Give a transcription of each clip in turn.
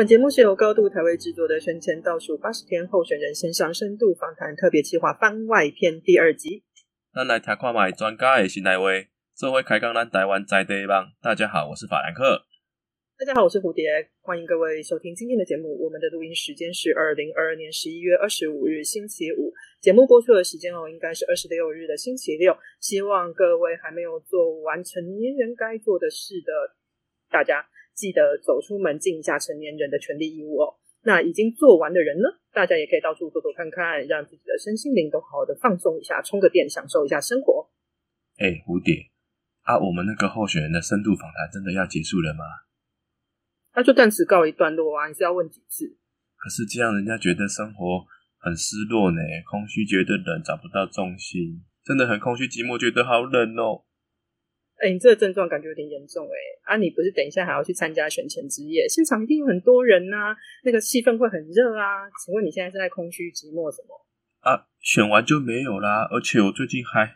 本节目是由高度台位制作的选前倒数八十天候选人线上深度访谈特别企划番外篇第二集。咱来听看卖专家的新来威，这回开讲咱台湾在地帮。大家好，我是法兰克。大家好，我是蝴蝶，欢迎各位收听今天的节目。我们的录音时间是二零二二年十一月二十五日星期五，节目播出的时间哦，应该是二十六日的星期六。希望各位还没有做完成年人该做的事的大家。记得走出门，尽一下成年人的权利义务哦。那已经做完的人呢？大家也可以到处走走看看，让自己的身心灵都好好的放松一下，充个电，享受一下生活。哎，蝴蝶啊，我们那个候选人的深度访谈真的要结束了吗？那就暂时告一段落啊！你是要问几次？可是这样，人家觉得生活很失落呢，空虚，觉得冷，找不到重心，真的很空虚寂寞，觉得好冷哦。哎，你这个症状感觉有点严重哎！啊，你不是等一下还要去参加选前之夜，现场一定有很多人呐，那个气氛会很热啊。请问你现在是在空虚寂寞什么？啊，选完就没有啦。而且我最近还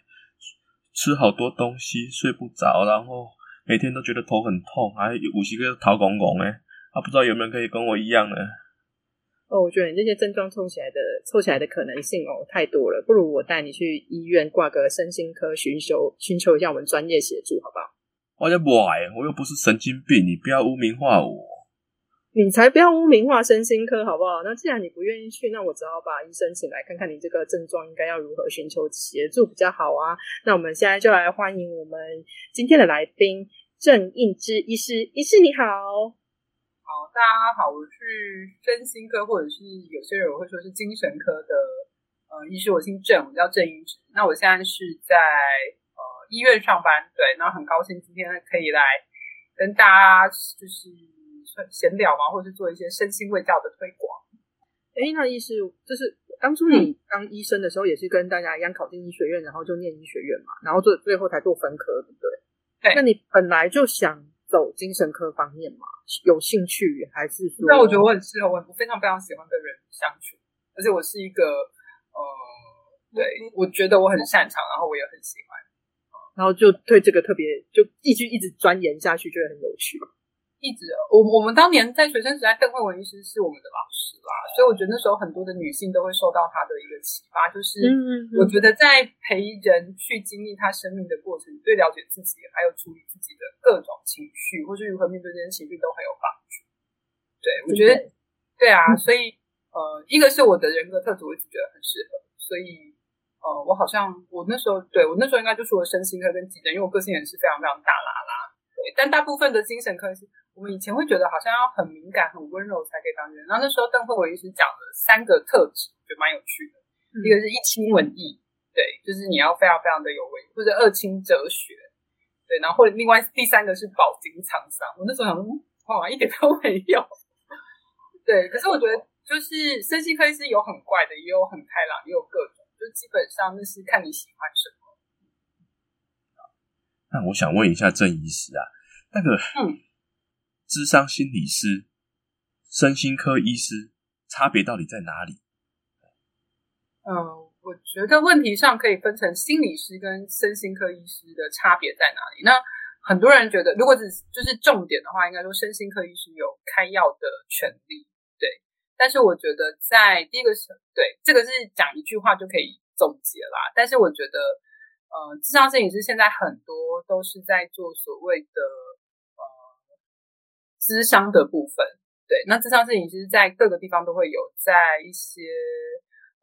吃好多东西，睡不着，然后每天都觉得头很痛，还有五十个头公公哎，啊，不知道有没有可以跟我一样呢？哦，我觉得你这些症状凑起来的凑起来的可能性哦太多了，不如我带你去医院挂个身心科寻求寻求一下我们专业协助，好不好？我叫不爱，我又不是神经病，你不要污名化我。你才不要污名化身心科，好不好？那既然你不愿意去，那我只好把医生请来看看你这个症状应该要如何寻求协助比较好啊。那我们现在就来欢迎我们今天的来宾郑应之医师，医师你好。好，大家好，我是身心科，或者是有些人会说是精神科的呃医师，我姓郑，我叫郑英植。那我现在是在呃医院上班，对，那很高兴今天可以来跟大家就是闲聊嘛，或者是做一些身心卫教的推广。哎，那医师就是当初你当医生的时候，也是跟大家一样考进医学院，然后就念医学院嘛，然后最最后才做分科，对不对？对。那你本来就想。走精神科方面嘛，有兴趣还是说？但我觉得我很适合，我非常非常喜欢跟人相处，而且我是一个呃，对我觉得我很擅长，然后我也很喜欢，然后就对这个特别就一直一直钻研下去，觉得很有趣。一直，我我们当年在学生时代，邓慧文医师是我们的老师啦，所以我觉得那时候很多的女性都会受到他的一个启发，就是我觉得在陪人去经历他生命的过程，对了解自己，还有处理自己的各种情绪，或是如何面对这些情绪，都很有帮助。对，我觉得，对啊，所以呃，一个是我的人格特质，我一直觉得很适合，所以呃，我好像我那时候，对我那时候应该就除了身心科跟急诊，因为我个性也是非常非常大啦啦，对，但大部分的精神科是。我们以前会觉得好像要很敏感、很温柔才可以当人，然后那时候邓慧文医师讲了三个特质，我觉得蛮有趣的。一个是一清文艺，对，就是你要非常非常的有文，或者二清哲学，对，然后或者另外第三个是饱经沧桑。我那时候想，哇，一点都没有。对，可是我觉得就是身心科医师有很怪的，也有很开朗，也有各种，就基本上那是看你喜欢什么。那我想问一下郑医师啊，那个嗯。智商心理师、身心科医师差别到底在哪里？嗯，我觉得问题上可以分成心理师跟身心科医师的差别在哪里。那很多人觉得，如果只就是重点的话，应该说身心科医师有开药的权利，对。但是我觉得，在第一个是对这个是讲一句话就可以总结啦。但是我觉得，呃，智商心理师现在很多都是在做所谓的。智商的部分，对，那智商摄影师在各个地方都会有，在一些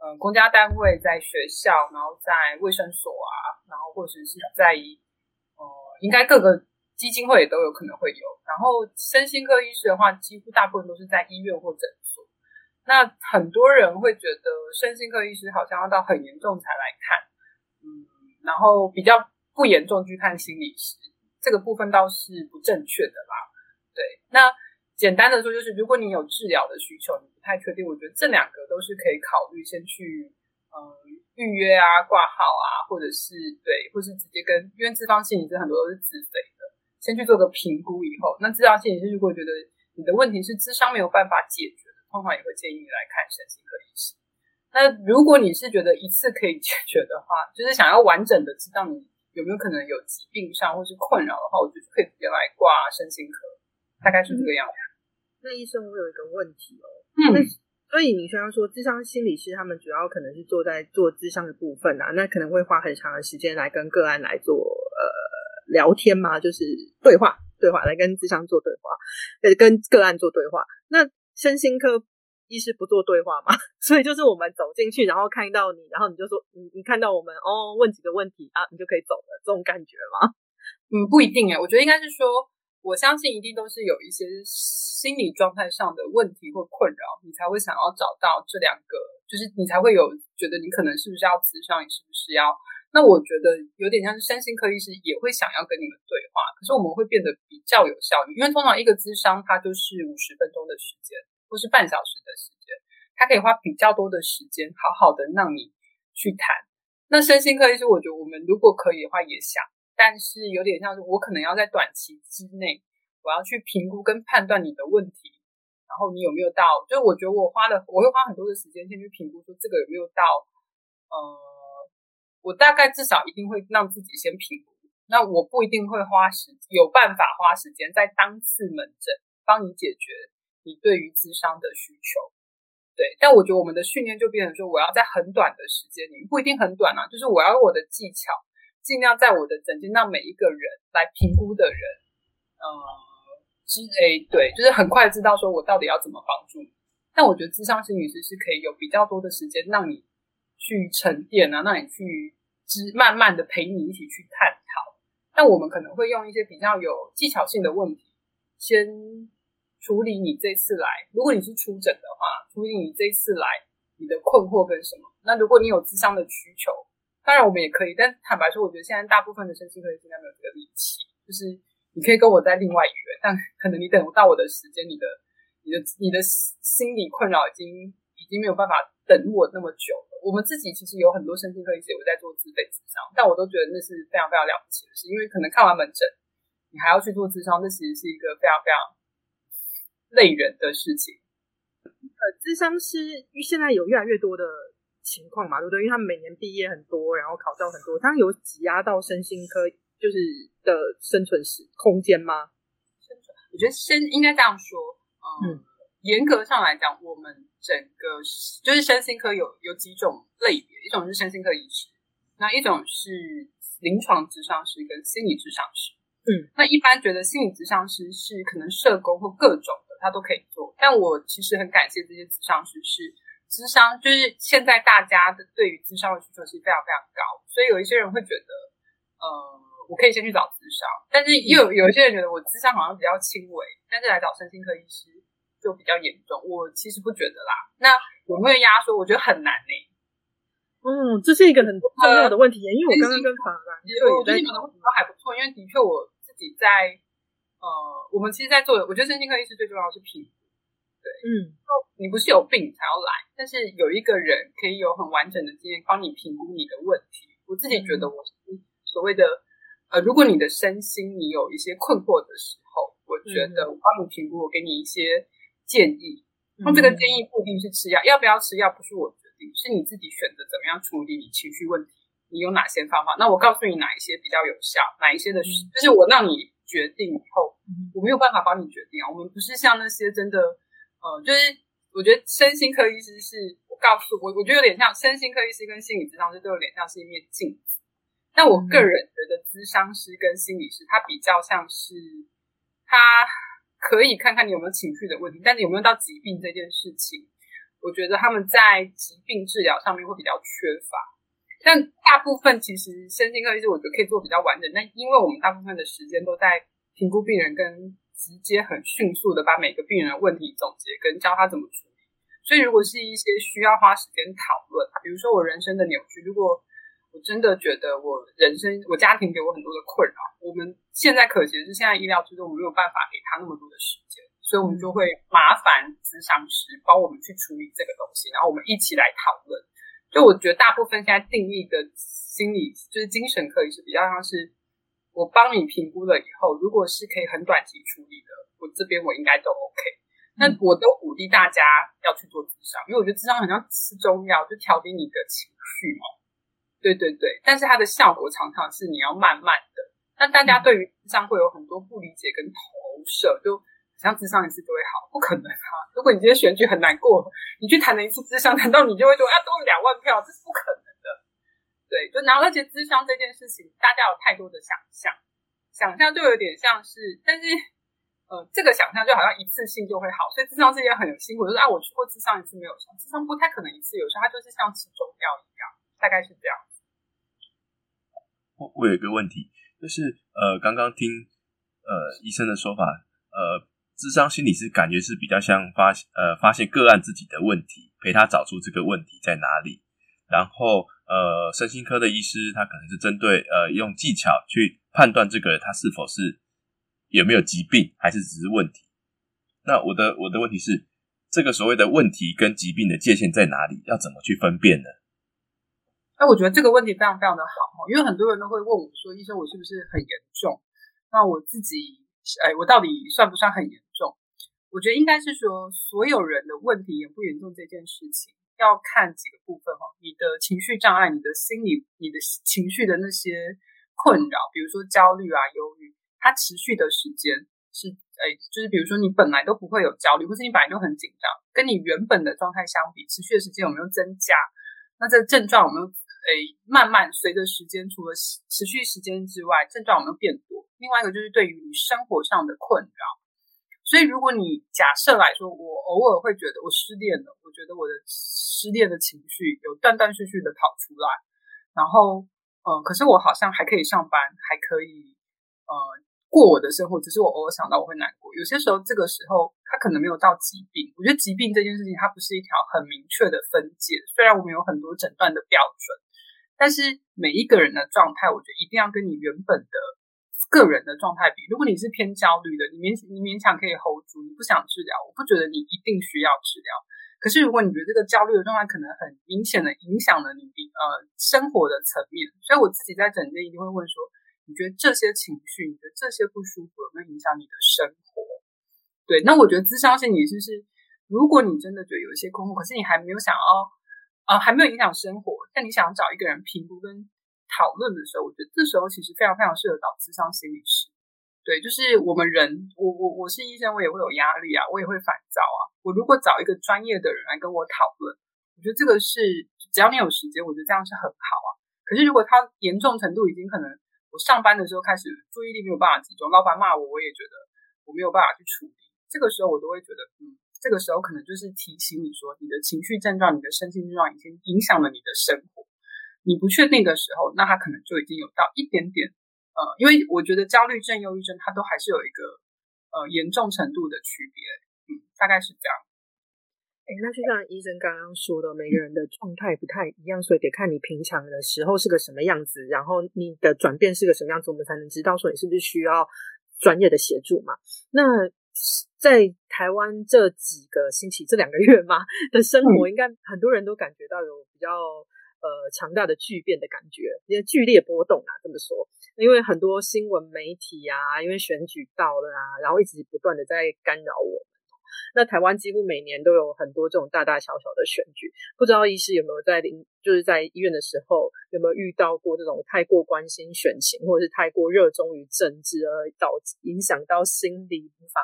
嗯公家单位，在学校，然后在卫生所啊，然后或者是在呃，应该各个基金会也都有可能会有。然后身心科医师的话，几乎大部分都是在医院或诊所。那很多人会觉得身心科医师好像要到很严重才来看，嗯，然后比较不严重去看心理师，这个部分倒是不正确的啦。对，那简单的说，就是如果你有治疗的需求，你不太确定，我觉得这两个都是可以考虑，先去嗯预约啊、挂号啊，或者是对，或是直接跟因为智方心理师很多都是自费的，先去做个评估以后，那治疗心理师如果觉得你的问题是智商没有办法解决的，通常也会建议你来看神经科医师。那如果你是觉得一次可以解决的话，就是想要完整的知道你有没有可能有疾病上或是困扰的话，我觉得可以直接来挂身心科。大概是这个样子。那医生，我有一个问题哦。嗯那所以你虽然说，智商心理师他们主要可能是做在做智商的部分啊，那可能会花很长的时间来跟个案来做呃聊天嘛，就是对话对话来跟智商做对话，呃跟个案做对话。那身心科医师不做对话嘛？所以就是我们走进去，然后看到你，然后你就说你你看到我们哦，问几个问题啊，你就可以走了，这种感觉吗？嗯，不一定哎，我觉得应该是说，我相信一定都是有一些心理状态上的问题或困扰，你才会想要找到这两个，就是你才会有觉得你可能是不是要咨商，你是不是要？那我觉得有点像是身心科医师也会想要跟你们对话，可是我们会变得比较有效率，因为通常一个咨商它就是五十分钟的时间，或是半小时的时间，它可以花比较多的时间，好好的让你去谈。那身心科医师，我觉得我们如果可以的话，也想。但是有点像是我可能要在短期之内，我要去评估跟判断你的问题，然后你有没有到，就是我觉得我花了，我会花很多的时间先去评估说这个有没有到，呃，我大概至少一定会让自己先评估，那我不一定会花时有办法花时间在当次门诊帮你解决你对于智商的需求。对，但我觉得我们的训练就变成说，我要在很短的时间里面，不一定很短啊，就是我要用我的技巧。尽量在我的诊间让每一个人来评估的人，呃，知诶，对，就是很快知道说我到底要怎么帮助你。但我觉得智商心理师是可以有比较多的时间让你去沉淀啊，让你去知慢慢的陪你一起去探讨。但我们可能会用一些比较有技巧性的问题，先处理你这次来。如果你是出诊的话，处理你这次来你的困惑跟什么。那如果你有智商的需求。当然我们也可以，但坦白说，我觉得现在大部分的身心科医生应该没有这个力气。就是你可以跟我在另外约，但可能你等不到我的时间，你的、你的、你的心理困扰已经已经没有办法等我那么久了。我们自己其实有很多身心科医生有在做自费咨商，但我都觉得那是非常非常了不起的事，因为可能看完门诊，你还要去做智商，这其实是一个非常非常累人的事情。呃，智商师现在有越来越多的。情况嘛，对不对？因为他们每年毕业很多，然后考照很多，他有挤压到身心科就是的生存时空间吗？生存，我觉得先应该这样说，嗯，严格上来讲，我们整个就是身心科有有几种类别，一种是身心科医师，那一种是临床智商师跟心理智商师。嗯，那一般觉得心理智商师是可能社工或各种的他都可以做，但我其实很感谢这些智商师是。智商就是现在大家的对于智商的需求是非常非常高，所以有一些人会觉得，呃，我可以先去找智商，但是又有一些人觉得我智商好像比较轻微，但是来找身心科医师就比较严重。我其实不觉得啦。那有没有压缩？我觉得很难呢、嗯，这是一个很重要的问题，因为我刚刚跟法兰对我觉得你们的问题都还不错，因为的确我自己在呃，我们其实，在做，我觉得身心科医师最重要的是评估。对，嗯，你不是有病才要来，但是有一个人可以有很完整的经验帮你评估你的问题。我自己觉得我是所谓的呃，如果你的身心你有一些困惑的时候，我觉得我帮你评估，我给你一些建议。那这个建议不一定是吃药，要不要吃药不是我决定，是你自己选择怎么样处理你情绪问题，你有哪些方法？那我告诉你哪一些比较有效，哪一些的，就是我让你决定以后，我没有办法帮你决定啊。我们不是像那些真的。呃，就是我觉得身心科医师是我告诉我，我觉得有点像身心科医师跟心理咨商师都有点像是一面镜子。但我个人觉得，咨商师跟心理师他比较像是他可以看看你有没有情绪的问题，但是有没有到疾病这件事情，我觉得他们在疾病治疗上面会比较缺乏。但大部分其实身心科医师我觉得可以做比较完整，但因为我们大部分的时间都在评估病人跟。直接很迅速的把每个病人问题总结，跟教他怎么处理。所以，如果是一些需要花时间讨论，比如说我人生的扭曲，如果我真的觉得我人生、我家庭给我很多的困扰，我们现在可惜是，现在医疗制度我没有办法给他那么多的时间，所以我们就会麻烦咨商师帮我们去处理这个东西，然后我们一起来讨论。就我觉得大部分现在定义的心理就是精神科医是比较像是。我帮你评估了以后，如果是可以很短期处理的，我这边我应该都 OK。那我都鼓励大家要去做智商，因为我觉得智商很像吃中药，就调节你的情绪嘛。对对对，但是它的效果常常是你要慢慢的。那大家对于智商会有很多不理解跟投射，就像智商一次就会好，不可能啊！如果你今天选举很难过，你去谈了一次智商，难道你就会说啊多两万票？这是不可能的。对，就然后而且智商这件事情，大家有太多的想象，想象就有点像是，但是呃，这个想象就好像一次性就会好，所以智商是一件很辛苦，就是啊，我去过智商一次没有效，智商不太可能一次有效，它就是像吃中药一样，大概是这样。我我有一个问题，就是呃，刚刚听呃医生的说法，呃。智商心理是感觉是比较像发呃发现个案自己的问题，陪他找出这个问题在哪里。然后呃，身心科的医师他可能是针对呃用技巧去判断这个他是否是有没有疾病，还是只是问题。那我的我的问题是，这个所谓的问题跟疾病的界限在哪里？要怎么去分辨呢？那我觉得这个问题非常非常的好，因为很多人都会问我说：“医生，我是不是很严重？”那我自己。哎，我到底算不算很严重？我觉得应该是说，所有人的问题严不严重这件事情，要看几个部分哈。你的情绪障碍，你的心理，你的情绪的那些困扰，比如说焦虑啊、忧郁，它持续的时间是，哎，就是比如说你本来都不会有焦虑，或是你本来就很紧张，跟你原本的状态相比，持续的时间有没有增加？那这症状有没有，哎，慢慢随着时间，除了持续时间之外，症状有没有变多？另外一个就是对于你生活上的困扰，所以如果你假设来说，我偶尔会觉得我失恋了，我觉得我的失恋的情绪有断断续续的跑出来，然后，嗯，可是我好像还可以上班，还可以，呃，过我的生活，只是我偶尔想到我会难过。有些时候，这个时候他可能没有到疾病，我觉得疾病这件事情它不是一条很明确的分界，虽然我们有很多诊断的标准，但是每一个人的状态，我觉得一定要跟你原本的。个人的状态比，如果你是偏焦虑的，你勉你勉强可以 hold 住，你不想治疗，我不觉得你一定需要治疗。可是如果你觉得这个焦虑的状态可能很明显的影响了你呃生活的层面，所以我自己在诊间一定会问说，你觉得这些情绪，你觉得这些不舒服有没有影响你的生活？对，那我觉得智商心理师是，如果你真的觉得有一些困惑，可是你还没有想要，呃，还没有影响生活，但你想找一个人评估跟。讨论的时候，我觉得这时候其实非常非常适合找智商心理师。对，就是我们人，我我我是医生，我也会有压力啊，我也会烦躁啊。我如果找一个专业的人来跟我讨论，我觉得这个是只要你有时间，我觉得这样是很好啊。可是如果他严重程度已经可能，我上班的时候开始注意力没有办法集中，老板骂我，我也觉得我没有办法去处理。这个时候我都会觉得，嗯，这个时候可能就是提醒你说，你的情绪症状、你的身心症状已经影响了你的生活。你不确定的时候，那他可能就已经有到一点点，呃，因为我觉得焦虑症、忧郁症，它都还是有一个呃严重程度的区别，嗯，大概是这样。哎，那就像医生刚刚说的，每个人的状态不太一样，所以得看你平常的时候是个什么样子，然后你的转变是个什么样子，我们才能知道说你是不是需要专业的协助嘛。那在台湾这几个星期、这两个月嘛的生活，应该很多人都感觉到有比较。呃，强大的巨变的感觉，因为剧烈波动啊，这么说，因为很多新闻媒体啊，因为选举到了啊，然后一直不断的在干扰我们。那台湾几乎每年都有很多这种大大小小的选举，不知道医师有没有在临，就是在医院的时候有没有遇到过这种太过关心选情，或者是太过热衷于政治而导致影响到心理无法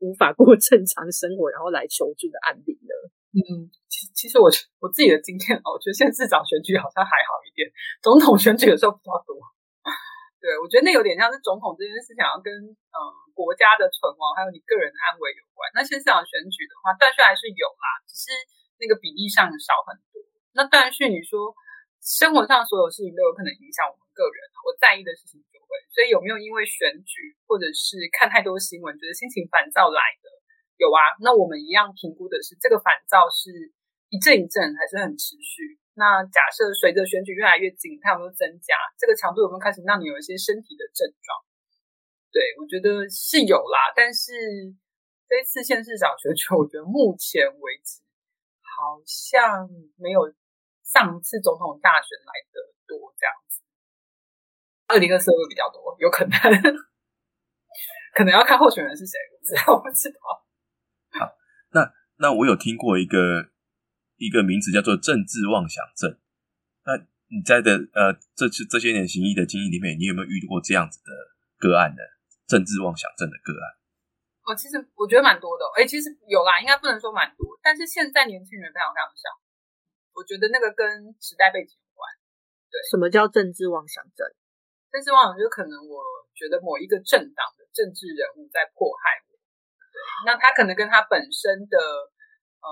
无法过正常生活，然后来求助的案例呢？嗯，其其实我我自己的经验哦，我觉得现在市长选举好像还好一点，总统选举的时候比较多。对，我觉得那有点像是总统这件事情，要跟嗯国家的存亡还有你个人的安危有关。那现市长选举的话，断续还是有啦，只是那个比例上少很多。那断续你说生活上所有事情都有可能影响我们个人，我在意的事情就会。所以有没有因为选举或者是看太多新闻，觉得心情烦躁来的？有啊，那我们一样评估的是这个烦躁是一阵一阵还是很持续？那假设随着选举越来越近，它有没有增加？这个强度有没有开始让你有一些身体的症状？对我觉得是有啦，但是这一次县市长选举，我觉得目前为止好像没有上次总统大选来的多这样子。二零二四会比较多，有可能，可能要看候选人是谁，我不知道，我不知道。那那我有听过一个一个名词叫做政治妄想症。那你在的呃这次这些年行医的经历里面，你有没有遇过这样子的个案呢？政治妄想症的个案？哦，其实我觉得蛮多的。哎，其实有啦，应该不能说蛮多，但是现在年轻人非常非常少。我觉得那个跟时代背景有关。对，什么叫政治妄想症？政治妄想就可能我觉得某一个政党的政治人物在迫害我。对，那他可能跟他本身的呃，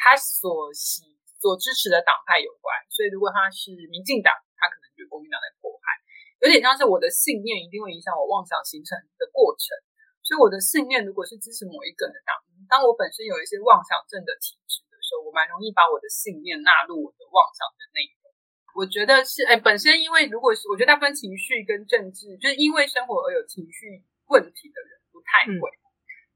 他所喜所支持的党派有关。所以如果他是民进党，他可能觉得国民党在迫害。有点像是我的信念一定会影响我妄想形成的过程，所以我的信念如果是支持某一个人的党，当我本身有一些妄想症的体质的时候，我蛮容易把我的信念纳入我的妄想的内容。我觉得是，哎，本身因为如果是我觉得大部分情绪跟政治，就是因为生活而有情绪问题的人不太会，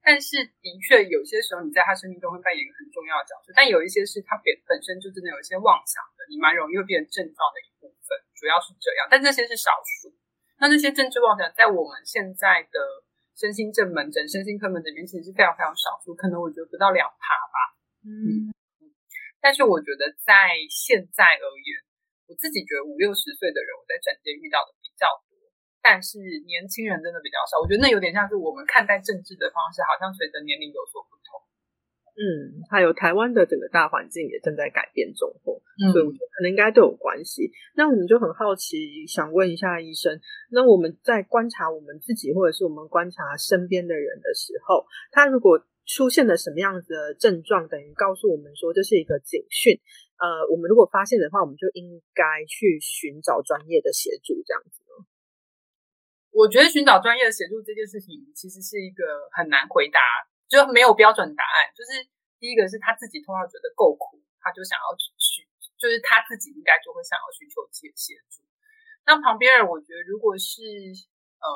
但是的确有些时候你在他生命中会扮演一个很重要的角色，但有一些是他本本身就真的有一些妄想的，你蛮容易会变成症状的一部分。主要是这样，但这些是少数。那这些政治妄想在我们现在的身心症门诊、身心科门诊里面，其实是非常非常少数，可能我觉得不到两趴吧。嗯，但是我觉得在现在而言，我自己觉得五六十岁的人，我在诊间遇到的比较多，但是年轻人真的比较少。我觉得那有点像是我们看待政治的方式，好像随着年龄有所不同。嗯，还有台湾的整个大环境也正在改变中，所以我觉得可能应该都有关系。那我们就很好奇，想问一下医生，那我们在观察我们自己，或者是我们观察身边的人的时候，他如果出现了什么样子的症状，等于告诉我们说这是一个警讯。呃，我们如果发现的话，我们就应该去寻找专业的协助，这样子呢？我觉得寻找专业的协助这件事情，其实是一个很难回答。就没有标准答案，就是第一个是他自己通常觉得够苦，他就想要去，就是他自己应该就会想要寻求协协助。那旁边人，我觉得如果是呃，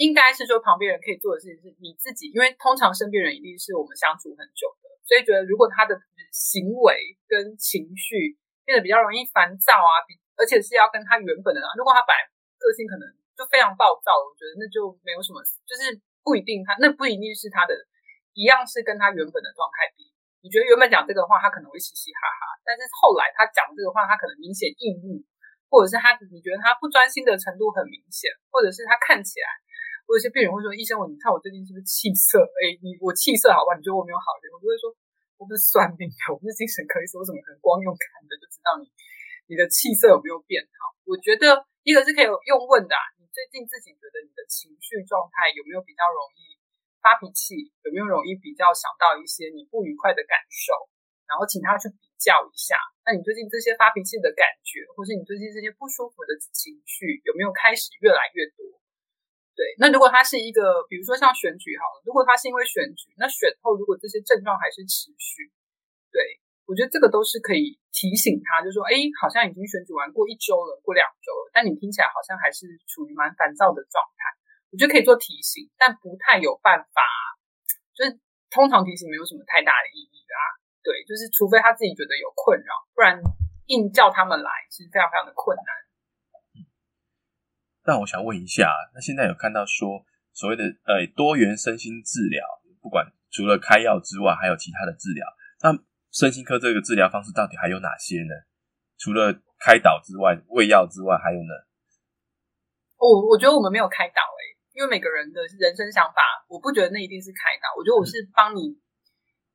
应该是说旁边人可以做的事情是你自己，因为通常身边人一定是我们相处很久的，所以觉得如果他的行为跟情绪变得比较容易烦躁啊，比而且是要跟他原本的，如果他本来个性可能就非常暴躁，我觉得那就没有什么，就是。不一定，他那不一定是他的，一样是跟他原本的状态比。你觉得原本讲这个话，他可能会嘻嘻哈哈，但是后来他讲这个话，他可能明显抑郁，或者是他你觉得他不专心的程度很明显，或者是他看起来，有些病人会说：“医生，我你看我最近是不是气色？哎，你我气色好吧？你觉得我没有好点？”我就会说：“我不是算命的，我不是精神科医生，我怎么可能光用看的就知道你你的气色有没有变好？”我觉得一个是可以用问的。你最近自己觉得你的情绪状态有没有比较容易发脾气？有没有容易比较想到一些你不愉快的感受？然后请他去比较一下。那你最近这些发脾气的感觉，或是你最近这些不舒服的情绪，有没有开始越来越多？对，那如果他是一个，比如说像选举好了，如果他是因为选举，那选后如果这些症状还是持续，对。我觉得这个都是可以提醒他，就说，哎，好像已经选举完过一周了，过两周了，但你听起来好像还是处于蛮烦躁的状态。我觉得可以做提醒，但不太有办法，就是通常提醒没有什么太大的意义啊。对，就是除非他自己觉得有困扰，不然硬叫他们来是非常非常的困难。那我想问一下，那现在有看到说所谓的呃多元身心治疗，不管除了开药之外，还有其他的治疗，那？身心科这个治疗方式到底还有哪些呢？除了开导之外，喂药之外，还有呢？我我觉得我们没有开导诶，因为每个人的人生想法，我不觉得那一定是开导。我觉得我是帮你，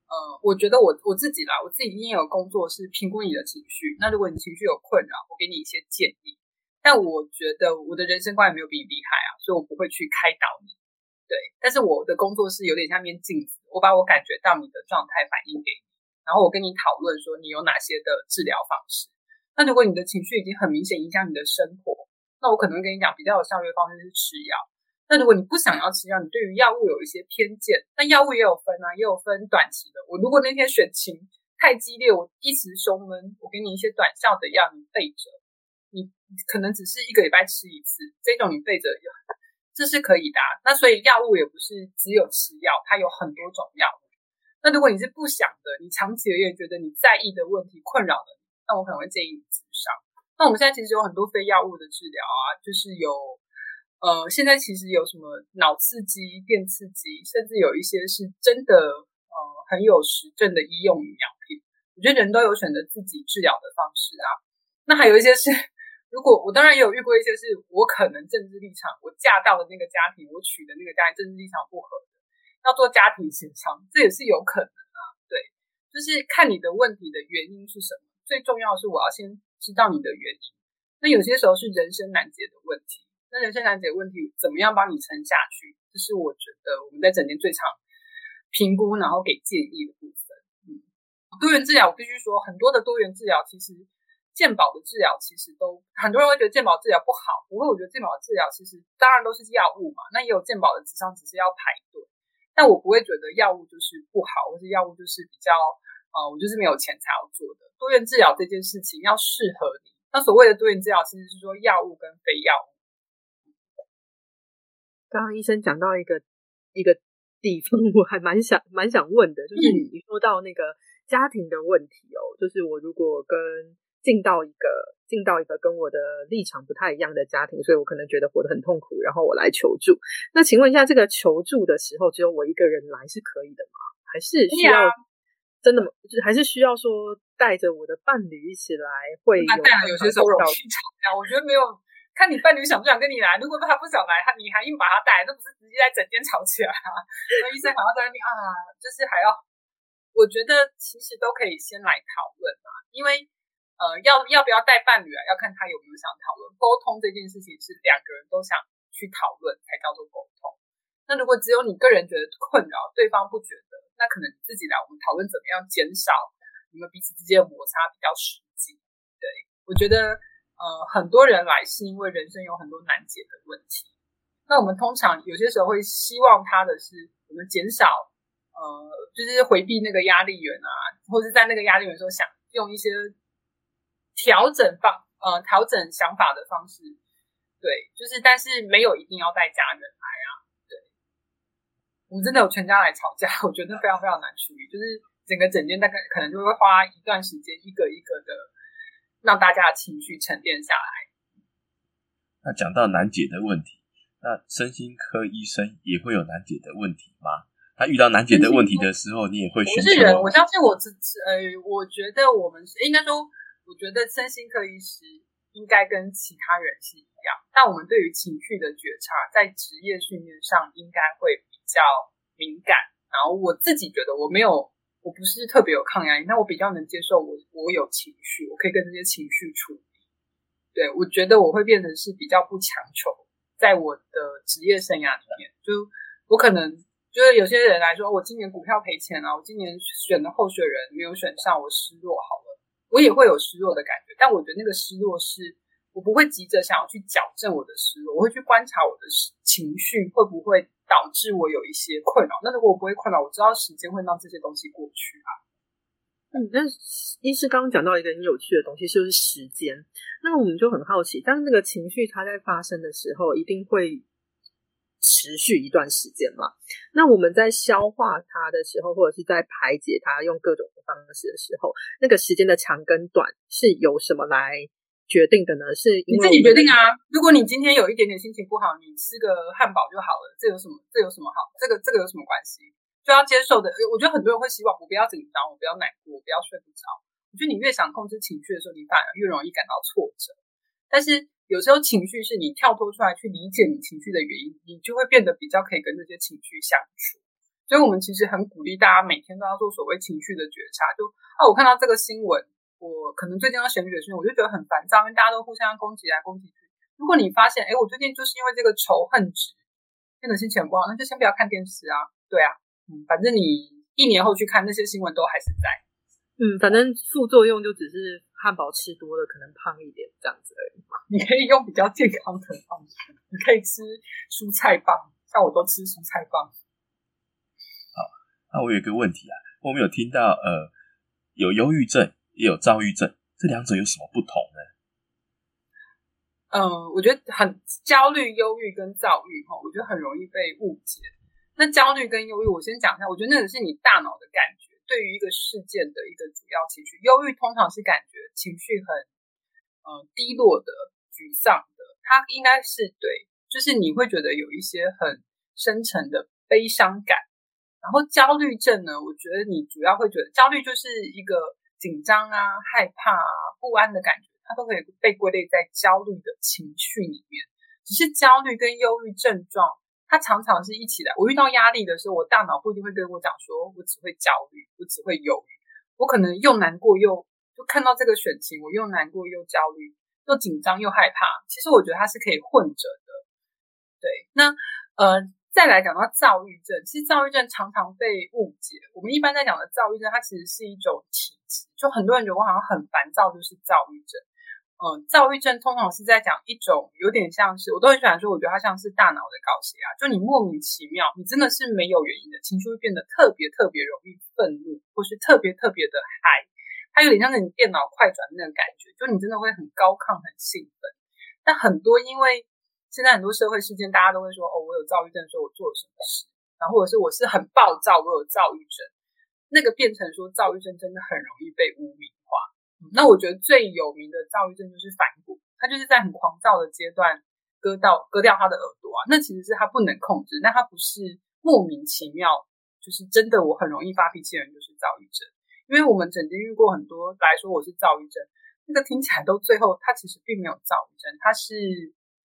呃，我觉得我我自己啦，我自己因为有工作是评估你的情绪。那如果你情绪有困扰，我给你一些建议。但我觉得我的人生观也没有比你厉害啊，所以我不会去开导你。对，但是我的工作是有点像面镜子，我把我感觉到你的状态反映给你。然后我跟你讨论说你有哪些的治疗方式。那如果你的情绪已经很明显影响你的生活，那我可能会跟你讲比较有效率的方式是吃药。那如果你不想要吃药，你对于药物有一些偏见，那药物也有分啊，也有分短期的。我如果那天选情太激烈，我一时胸闷，我给你一些短效的药，你备着，你可能只是一个礼拜吃一次，这种你备着，这是可以的。那所以药物也不是只有吃药，它有很多种药。那如果你是不想的，你长期而言觉得你在意的问题困扰了你，那我可能会建议你咨商。那我们现在其实有很多非药物的治疗啊，就是有呃，现在其实有什么脑刺激、电刺激，甚至有一些是真的呃很有实证的医用营养品。我觉得人都有选择自己治疗的方式啊。那还有一些是，如果我当然也有遇过一些是我可能政治立场，我嫁到的那个家庭，我娶的那个家庭政治立场不合的，要做家庭协商，这也是有可能啊。对，就是看你的问题的原因是什么。最重要的是，我要先知道你的原因。那有些时候是人生难解的问题，那人生难解问题怎么样帮你撑下去？这是我觉得我们在整天最常评估，然后给建议的部分。嗯，多元治疗，我必须说，很多的多元治疗其实。健保的治疗其实都很多人会觉得健保治疗不好，不过我觉得健保治疗其实当然都是药物嘛，那也有健保的智商只是要排队，但我不会觉得药物就是不好，或是药物就是比较呃，我就是没有钱才要做的多元治疗这件事情要适合你。那所谓的多元治疗其实是说药物跟非药物。刚刚医生讲到一个一个地方，我还蛮想蛮想问的，就是你说到那个家庭的问题哦，就是我如果跟进到一个进到一个跟我的立场不太一样的家庭，所以我可能觉得活得很痛苦，然后我来求助。那请问一下，这个求助的时候只有我一个人来是可以的吗？还是需要真的吗？就是还是需要说带着我的伴侣一起来？会有有些时候去吵架，我觉得没有看你伴侣想不想跟你来。如果他不想来，他你还硬把他带那，不是直接在整间吵起来啊？那医生还要在那边啊，就是还要，我觉得其实都可以先来讨论嘛，因为。呃，要要不要带伴侣啊？要看他有没有想讨论沟通这件事情，是两个人都想去讨论才叫做沟通。那如果只有你个人觉得困扰，对方不觉得，那可能自己来，我们讨论怎么样减少你们彼此之间的摩擦比较实际。对我觉得，呃，很多人来是因为人生有很多难解的问题。那我们通常有些时候会希望他的是，我们减少，呃，就是回避那个压力源啊，或者在那个压力源时候想用一些。调整方呃，调整想法的方式，对，就是，但是没有一定要带家人来啊。对，我们真的有全家来吵架，我觉得非常非常难处理。就是整个整间大概可能就会花一段时间，一个一个的让大家的情绪沉淀下来。那讲到难解的问题，那身心科医生也会有难解的问题吗？他遇到难解的问题的时候，你也会？不是人，我相信我自呃，我觉得我们应该说。我觉得身心科医师应该跟其他人是一样，但我们对于情绪的觉察，在职业训练上应该会比较敏感。然后我自己觉得我没有，我不是特别有抗压力，那我比较能接受我我有情绪，我可以跟这些情绪处理。对我觉得我会变成是比较不强求，在我的职业生涯里面，就我可能就是有些人来说，我今年股票赔钱了，我今年选的候选人没有选上，我失落好了。我也会有失落的感觉，但我觉得那个失落是我不会急着想要去矫正我的失落，我会去观察我的情绪会不会导致我有一些困扰。那如果我不会困扰，我知道时间会让这些东西过去啊。嗯，那医师刚刚讲到一个很有趣的东西，就是时间。那我们就很好奇，当那个情绪它在发生的时候，一定会。持续一段时间嘛？那我们在消化它的时候，或者是在排解它，用各种方式的时候，那个时间的长跟短是由什么来决定的呢？是你自己决定啊。如果你今天有一点点心情不好，你吃个汉堡就好了，这有什么？这有什么好？这个这个有什么关系？就要接受的。我觉得很多人会希望我不要紧张，我不要难过，我不要睡不着。我觉得你越想控制情绪的时候，你反而越容易感到挫折。但是。有时候情绪是你跳脱出来去理解你情绪的原因，你就会变得比较可以跟这些情绪相处。所以，我们其实很鼓励大家每天都要做所谓情绪的觉察。就啊，我看到这个新闻，我可能最近要选举的时候，我就觉得很烦躁，因为大家都互相攻击来攻击去。如果你发现，哎，我最近就是因为这个仇恨值变得心情不好，那就先不要看电视啊。对啊，嗯，反正你一年后去看那些新闻都还是在。嗯，反正副作用就只是。汉堡吃多了可能胖一点，这样子而已。你可以用比较健康的方式，你可以吃蔬菜棒，像我都吃蔬菜棒。好，那我有一个问题啊，我们有听到呃，有忧郁症也有躁郁症，这两者有什么不同呢？嗯，我觉得很焦虑、忧郁跟躁郁哈，我觉得很容易被误解。那焦虑跟忧郁，我先讲一下，我觉得那个是你大脑的感觉。对于一个事件的一个主要情绪，忧郁通常是感觉情绪很呃低落的、沮丧的，它应该是对，就是你会觉得有一些很深沉的悲伤感。然后焦虑症呢，我觉得你主要会觉得焦虑就是一个紧张啊、害怕啊、不安的感觉，它都可以被归类在焦虑的情绪里面。只是焦虑跟忧郁症状，它常常是一起来。我遇到压力的时候，我大脑不一定会跟我讲说，我只会焦虑，我只会忧郁。我可能又难过又就看到这个选情，我又难过又焦虑，又紧张又害怕。其实我觉得它是可以混着的。对，那呃，再来讲到躁郁症，其实躁郁症常常被误解。我们一般在讲的躁郁症，它其实是一种体质，就很多人觉得我好像很烦躁，就是躁郁症。嗯，躁郁症通常是在讲一种有点像是，我都很喜欢说，我觉得它像是大脑的高血压，就你莫名其妙，你真的是没有原因的情绪会变得特别特别容易愤怒，或是特别特别的嗨，它有点像是你电脑快转那个感觉，就你真的会很高亢、很兴奋。但很多因为现在很多社会事件，大家都会说，哦，我有躁郁症，说我做了什么事，然后或者是我是很暴躁，我有躁郁症，那个变成说躁郁症真的很容易被污名化。那我觉得最有名的躁郁症就是反骨，他就是在很狂躁的阶段割到割掉他的耳朵啊，那其实是他不能控制，但他不是莫名其妙，就是真的我很容易发脾气的人就是躁郁症，因为我们曾经遇过很多来说我是躁郁症，那个听起来都最后他其实并没有躁郁症，他是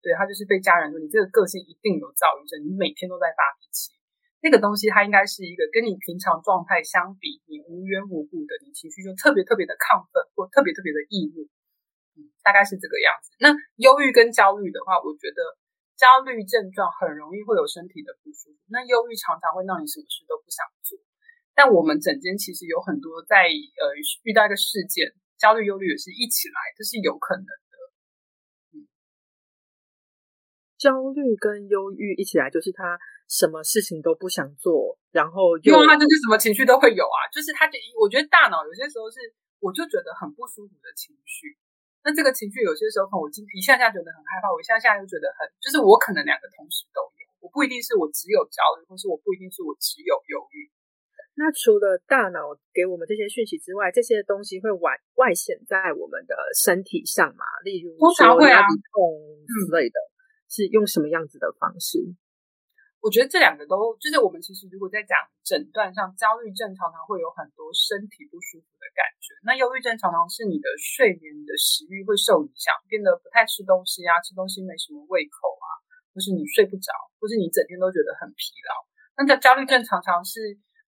对他就是被家人说你这个个性一定有躁郁症，你每天都在发脾气。那个东西，它应该是一个跟你平常状态相比，你无缘无故的，你情绪就特别特别的亢奋，或特别特别的易怒，嗯，大概是这个样子。那忧郁跟焦虑的话，我觉得焦虑症状很容易会有身体的不舒服，那忧郁常常会让你什么事都不想做。但我们整间其实有很多在呃遇到一个事件，焦虑、忧虑也是一起来，这是有可能焦虑跟忧郁一起来，就是他。什么事情都不想做，然后因为他就是什么情绪都会有啊，就是他就我觉得大脑有些时候是，我就觉得很不舒服的情绪。那这个情绪有些时候，我今一下下觉得很害怕，我一下下又觉得很，就是我可能两个同时都有，我不一定是我只有焦虑，或是我不一定是我只有忧郁。那除了大脑给我们这些讯息之外，这些东西会外外显在我们的身体上嘛？例如说压力痛之类的，是用什么样子的方式？我觉得这两个都就是我们其实如果在讲诊断上，焦虑症常常会有很多身体不舒服的感觉，那忧郁症常常是你的睡眠、你的食欲会受影响，变得不太吃东西啊，吃东西没什么胃口啊，或是你睡不着，或是你整天都觉得很疲劳。那在焦虑症常常是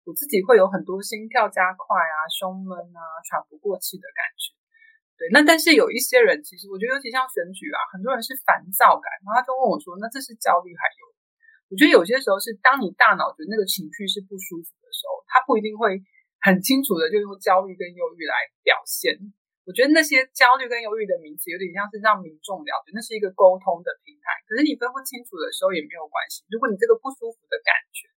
我自己会有很多心跳加快啊、胸闷啊、喘不过气的感觉。对，那但是有一些人其实我觉得尤其像选举啊，很多人是烦躁感，然后他就问我说：“那这是焦虑还有？”我觉得有些时候是当你大脑觉得那个情绪是不舒服的时候，它不一定会很清楚的就用焦虑跟忧郁来表现。我觉得那些焦虑跟忧郁的名词有点像是让民众了解，那是一个沟通的平台。可是你分不清楚的时候也没有关系。如果你这个不舒服的感觉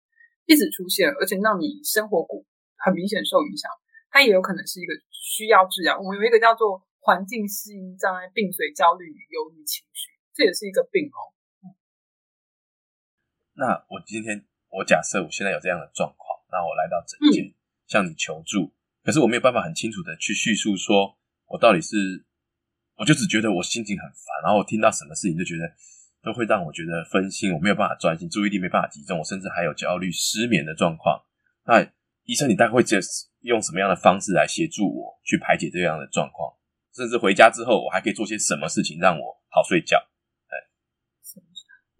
一直出现，而且让你生活过很明显受影响，它也有可能是一个需要治疗。我们有一个叫做环境适应障碍并随焦虑与忧郁情绪，这也是一个病哦。那我今天，我假设我现在有这样的状况，那我来到诊间向你求助，可是我没有办法很清楚的去叙述，说我到底是，我就只觉得我心情很烦，然后我听到什么事情就觉得都会让我觉得分心，我没有办法专心，注意力没办法集中，我甚至还有焦虑、失眠的状况。那医生，你大概会接用什么样的方式来协助我去排解这样的状况？甚至回家之后，我还可以做些什么事情让我好睡觉？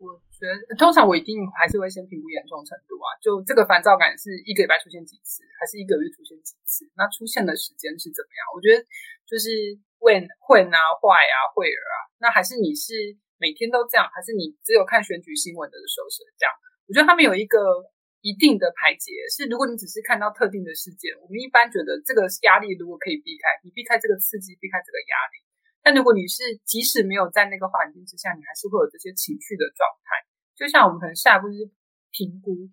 我觉得通常我一定还是会先评估严重程度啊，就这个烦躁感是一个礼拜出现几次，还是一个月出现几次？那出现的时间是怎么样？我觉得就是 when 会啊坏啊会儿啊，那还是你是每天都这样，还是你只有看选举新闻的时候是这样？我觉得他们有一个一定的排解，是如果你只是看到特定的事件，我们一般觉得这个压力如果可以避开，你避开这个刺激，避开这个压力。但如果你是即使没有在那个环境之下，你还是会有这些情绪的状态。就像我们可能下一步就是评估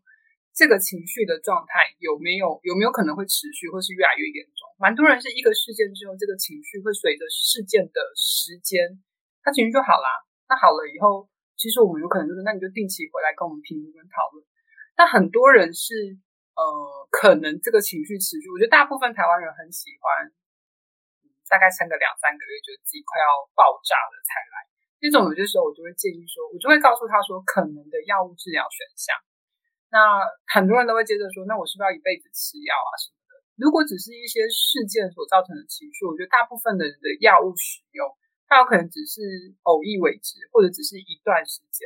这个情绪的状态有没有有没有可能会持续，或是越来越严重。蛮多人是一个事件之后，这个情绪会随着事件的时间，他情绪就好啦。那好了以后，其实我们有可能就是，那你就定期回来跟我们评估跟讨论。那很多人是呃，可能这个情绪持续，我觉得大部分台湾人很喜欢。大概撑个两三个月，觉得自己快要爆炸了才来。这种有些时候，我就会建议说，我就会告诉他说，可能的药物治疗选项。那很多人都会接着说，那我是不是要一辈子吃药啊什么的？如果只是一些事件所造成的情绪，我觉得大部分的人的药物使用，它有可能只是偶一为之，或者只是一段时间。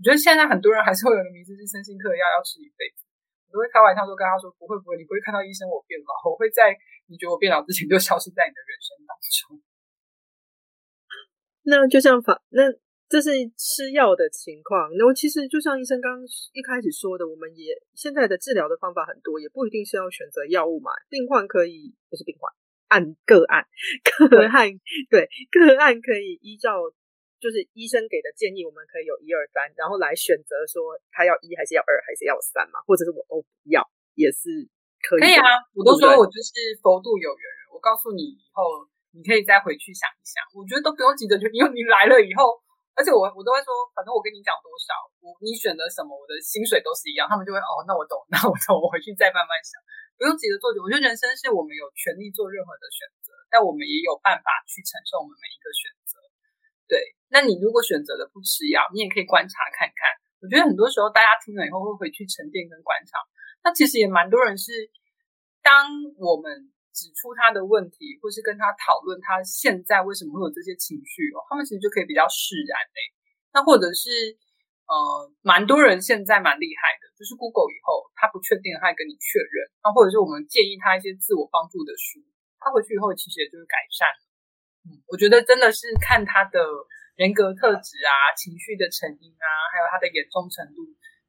我觉得现在很多人还是会有个迷思，是身心科的药要吃一辈子。我都会开玩笑说，跟他说不会不会，你不会看到医生我变老，我会在你觉得我变老之前就消失在你的人生当中。那就像法那。这是吃药的情况，然后其实就像医生刚一开始说的，我们也现在的治疗的方法很多，也不一定是要选择药物嘛。病患可以不是病患，按个案 个案对个案可以依照就是医生给的建议，我们可以有一二三，然后来选择说他要一还是要二还是要三嘛，或者是我都不要也是可以。可以啊，我都说我就是佛度有缘人，我告诉你以后你可以再回去想一想，我觉得都不用急着就 因为你来了以后。而且我我都会说，反正我跟你讲多少，我你选择什么，我的薪水都是一样。他们就会哦，那我懂，那我懂，我回去再慢慢想，不用急着做决。我觉得人生是我们有权利做任何的选择，但我们也有办法去承受我们每一个选择。对，那你如果选择了不吃药，你也可以观察看看。我觉得很多时候大家听了以后会回去沉淀跟观察。那其实也蛮多人是，当我们。指出他的问题，或是跟他讨论他现在为什么会有这些情绪哦，他们其实就可以比较释然嘞。那或者是呃，蛮多人现在蛮厉害的，就是 Google 以后他不确定，他会跟你确认。那或者是我们建议他一些自我帮助的书，他回去以后其实也就是改善了。嗯，我觉得真的是看他的人格特质啊、情绪的成因啊，还有他的严重程度，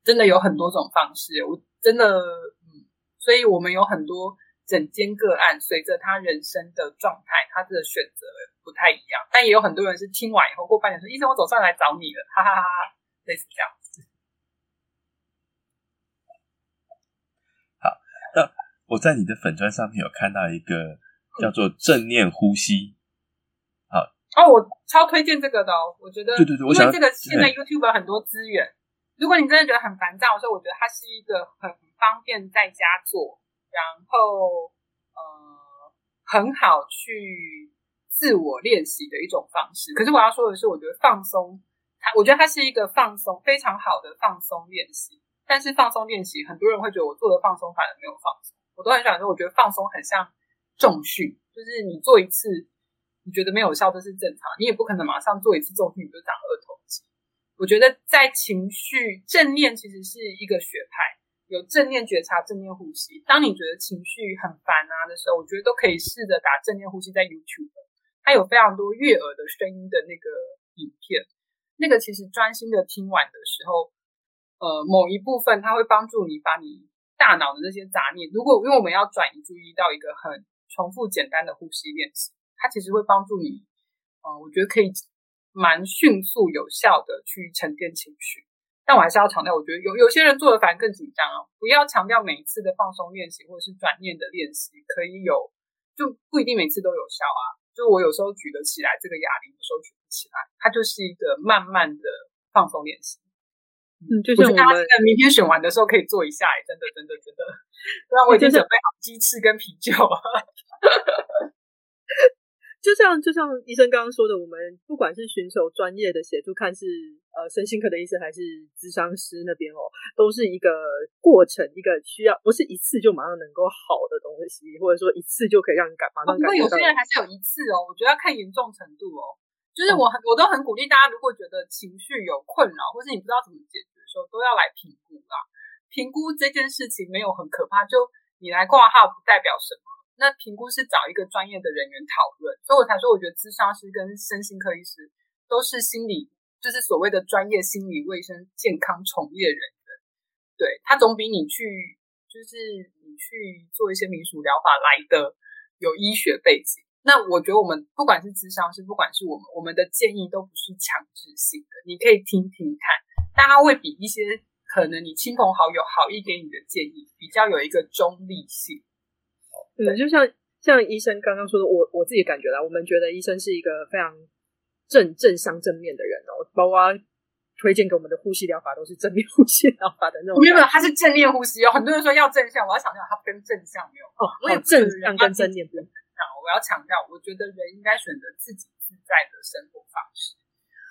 真的有很多种方式。我真的嗯，所以我们有很多。整间个案随着他人生的状态，他的选择不太一样，但也有很多人是听完以后过半年说：“医生，我总算来找你了。”哈哈哈哈，类似这样子。好，那我在你的粉砖上面有看到一个叫做正念呼吸。好哦，我超推荐这个的哦，我觉得对对对，因为这个现在 YouTube 有很多资源，如果你真的觉得很烦躁的时候，我觉得它是一个很方便在家做。然后，呃，很好去自我练习的一种方式。可是我要说的是，我觉得放松，它，我觉得它是一个放松非常好的放松练习。但是放松练习，很多人会觉得我做的放松反而没有放松。我都很喜欢说，我觉得放松很像重训，就是你做一次，觉得没有效，这是正常。你也不可能马上做一次重训你就长二头肌。我觉得在情绪正念其实是一个学派。有正念觉察、正念呼吸。当你觉得情绪很烦啊的时候，我觉得都可以试着打正念呼吸在 YouTube。它有非常多悦耳的声音的那个影片，那个其实专心的听完的时候，呃，某一部分它会帮助你把你大脑的那些杂念，如果因为我们要转移注意到一个很重复简单的呼吸练习，它其实会帮助你，呃，我觉得可以蛮迅速有效的去沉淀情绪。但我还是要强调，我觉得有有些人做的反而更紧张啊！不要强调每一次的放松练习或者是转念的练习可以有，就不一定每次都有效啊。就我有时候举得起来这个哑铃，有时候举不起来，它就是一个慢慢的放松练习。嗯，就像我们明天选完的时候可以做一下，真的真的真的。对啊，我已经准备好鸡翅跟啤酒。就像就像医生刚刚说的，我们不管是寻求专业的协助，看是呃身心科的医生还是咨商师那边哦，都是一个过程，一个需要不是一次就马上能够好的东西，或者说一次就可以让你感马上感觉有些人还是有一次哦，我觉得要看严重程度哦。就是我很我都很鼓励大家，如果觉得情绪有困扰，或是你不知道怎么解决的时候，都要来评估啦。评估这件事情没有很可怕，就你来挂号不代表什么。那评估是找一个专业的人员讨论，所以我才说，我觉得咨商师跟身心科医师都是心理，就是所谓的专业心理卫生健康从业人员。对他总比你去，就是你去做一些民俗疗法来的有医学背景。那我觉得我们不管是咨商师，不管是我们，我们的建议都不是强制性的，你可以听听看，大家会比一些可能你亲朋好友好意给你的建议比较有一个中立性。对，就像像医生刚刚说的，我我自己感觉啦，我们觉得医生是一个非常正正向正面的人哦，包括推荐给我们的呼吸疗法都是正面呼吸疗法的那种。没有，没有，他是正面呼吸哦。很多人说要正向，我要强调，他跟正向没有哦。我有正向跟正面不一样。我要强调，我觉得人应该选择自己自在的生活方式，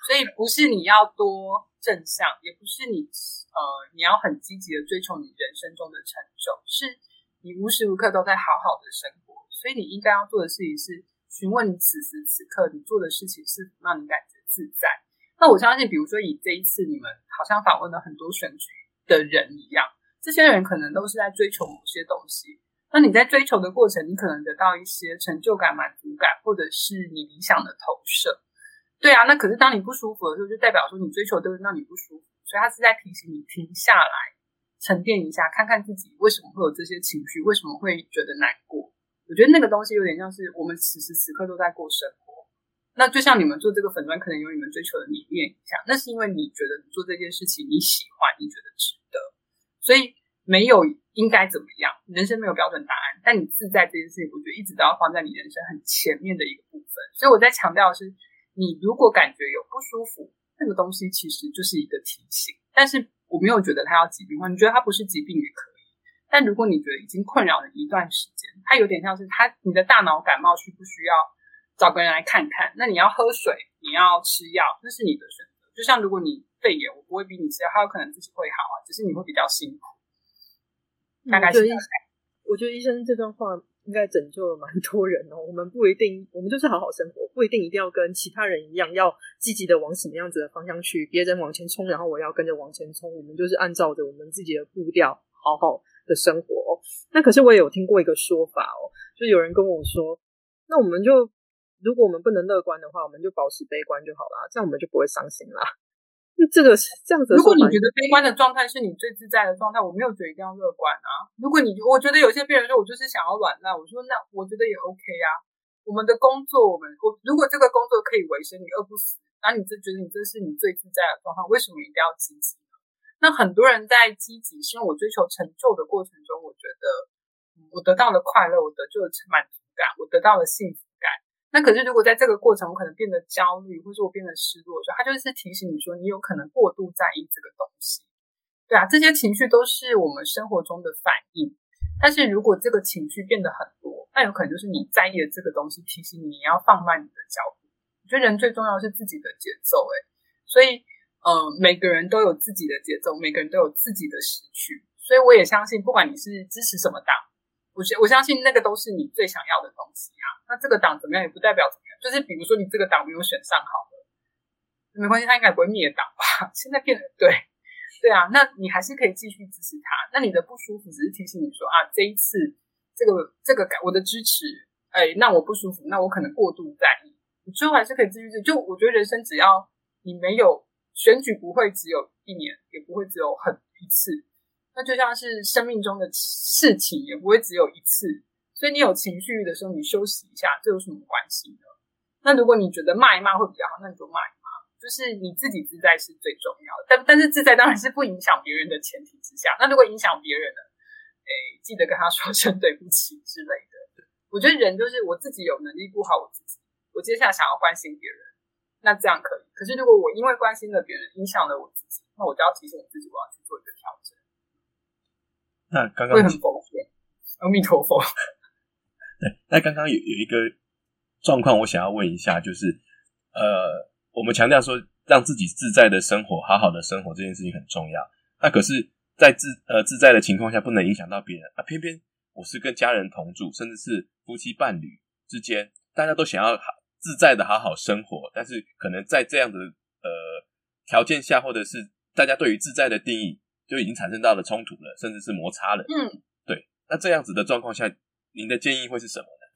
所以不是你要多正向，也不是你呃你要很积极的追求你人生中的成就，是。你无时无刻都在好好的生活，所以你应该要做的事情是询问你此时此刻你做的事情是否让你感觉自在。那我相信，比如说以这一次你们好像访问了很多选举的人一样，这些人可能都是在追求某些东西。那你在追求的过程，你可能得到一些成就感、满足感，或者是你理想的投射。对啊，那可是当你不舒服的时候，就代表说你追求都是让你不舒服，所以他是在提醒你停下来，沉淀一下，看看自己为什么会有这些情绪，为什么会觉得难过。我觉得那个东西有点像是我们此时此刻都在过生活。那就像你们做这个粉砖，可能有你们追求的理念一样，那是因为你觉得做这件事情你喜欢，你觉得值得，所以没有应该怎么样，人生没有标准答案，但你自在这件事情，我觉得一直都要放在你人生很前面的一个部分。所以我在强调的是。你如果感觉有不舒服，那个东西其实就是一个提醒。但是我没有觉得它要疾病化，你觉得它不是疾病也可以。但如果你觉得已经困扰了一段时间，它有点像是它你的大脑感冒需不需要找个人来看看？那你要喝水，你要吃药，那是你的选择。就像如果你肺炎，我不会逼你吃药，它有可能自己会好啊，只是你会比较辛苦。大概是。我觉得医生这段话。应该拯救了蛮多人哦。我们不一定，我们就是好好生活，不一定一定要跟其他人一样，要积极的往什么样子的方向去。别人往前冲，然后我要跟着往前冲。我们就是按照着我们自己的步调，好好的生活。那可是我也有听过一个说法哦，就有人跟我说，那我们就如果我们不能乐观的话，我们就保持悲观就好了，这样我们就不会伤心啦。这个是这样子。如果你觉得悲观的状态是你最自在的状态，我没有觉得一定要乐观啊。如果你我觉得有些病人说，我就是想要软烂，我说那我觉得也 OK 啊。我们的工作，我们我如果这个工作可以维生，你饿不死，那你这觉得你这是你最自在的状态，为什么一定要积极呢？那很多人在积极，是因为我追求成就的过程中，我觉得我得到了快乐，我得就了满足感，我得到了幸福。那可是，如果在这个过程我可能变得焦虑，或者我变得失落的时候，他就是提醒你说，你有可能过度在意这个东西。对啊，这些情绪都是我们生活中的反应。但是如果这个情绪变得很多，那有可能就是你在意的这个东西提醒你，你要放慢你的脚步。我觉得人最重要是自己的节奏，诶，所以，呃，每个人都有自己的节奏，每个人都有自己的时区。所以我也相信，不管你是支持什么党。我相我相信那个都是你最想要的东西啊。那这个党怎么样也不代表怎么样，就是比如说你这个党没有选上好了，没关系，他应该不会灭党吧？现在变得对对啊，那你还是可以继续支持他。那你的不舒服只是提醒你说啊，这一次这个这个改我的支持，哎，那我不舒服，那我可能过度在意，你最后还是可以继续支。就我觉得人生只要你没有选举，不会只有一年，也不会只有很一次。就像是生命中的事情，也不会只有一次。所以你有情绪的时候，你休息一下，这有什么关系呢？那如果你觉得骂一骂会比较好，那你就骂一骂。就是你自己自在是最重要的。但但是自在当然是不影响别人的前提之下。那如果影响别人呢？哎，记得跟他说声对不起之类的。我觉得人就是我自己有能力顾好我自己，我接下来想要关心别人，那这样可以。可是如果我因为关心了别人，影响了我自己，那我就要提醒我自己，我要去做一个调整。那刚刚会很否定，阿弥陀佛。对，那刚刚有有一个状况，我想要问一下，就是呃，我们强调说让自己自在的生活，好好的生活这件事情很重要。那可是，在自呃自在的情况下，不能影响到别人啊。偏偏我是跟家人同住，甚至是夫妻伴侣之间，大家都想要好自在的好好生活，但是可能在这样的呃条件下，或者是大家对于自在的定义。就已经产生到了冲突了，甚至是摩擦了。嗯，对。那这样子的状况下，您的建议会是什么呢？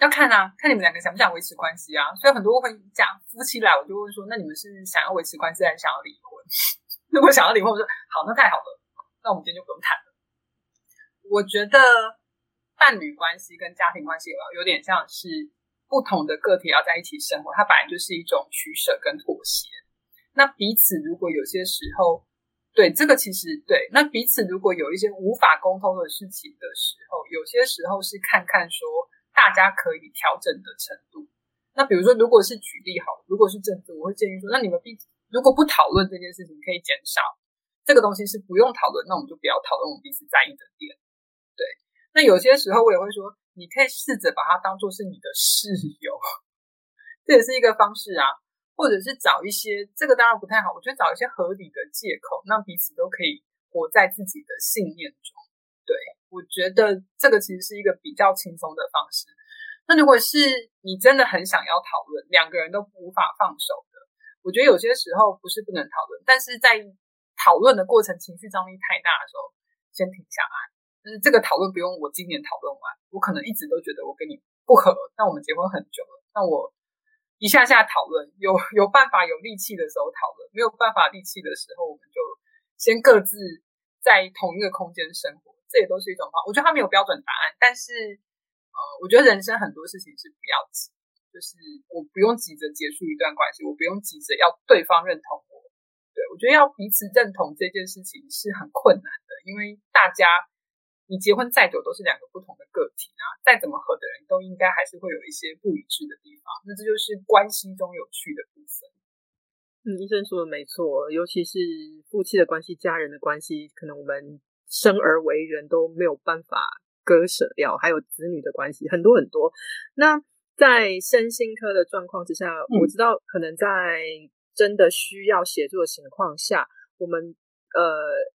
要看啊，看你们两个想不想维持关系啊。所以很多会讲夫妻来，我就问说，那你们是想要维持关系，还是想要离婚？如果想要离婚，我说好，那太好了，那我们今天就不用谈了。我觉得伴侣关系跟家庭关系有有点像是不同的个体要在一起生活，它本来就是一种取舍跟妥协。那彼此如果有些时候，对这个其实对，那彼此如果有一些无法沟通的事情的时候，有些时候是看看说大家可以调整的程度。那比如说，如果是举例好，如果是政治，我会建议说，那你们彼此如果不讨论这件事情，可以减少这个东西是不用讨论，那我们就不要讨论我们彼此在意的点。对，那有些时候我也会说，你可以试着把它当做是你的室友，这也是一个方式啊。或者是找一些，这个当然不太好。我觉得找一些合理的借口，让彼此都可以活在自己的信念中。对，我觉得这个其实是一个比较轻松的方式。那如果是你真的很想要讨论，两个人都无法放手的，我觉得有些时候不是不能讨论，但是在讨论的过程情绪张力太大的时候，先停下来。就是这个讨论不用我今年讨论完，我可能一直都觉得我跟你不合，但我们结婚很久了，那我一下下讨论，有 有办法有力气的时候讨论，没有办法力气的时候，我们就先各自在同一个空间生活，这也都是一种方。我觉得它没有标准答案，但是呃，我觉得人生很多事情是不要急，就是我不用急着结束一段关系，我不用急着要对方认同我。对我觉得要彼此认同这件事情是很困难的，因为大家。你结婚再久都是两个不同的个体啊，再怎么合的人都应该还是会有一些不一致的地方，那这就是关系中有趣的部分。嗯，医生说的没错，尤其是夫妻的关系、家人的关系，可能我们生而为人都没有办法割舍掉，还有子女的关系，很多很多。那在身心科的状况之下，我知道可能在真的需要协助的情况下，我们呃。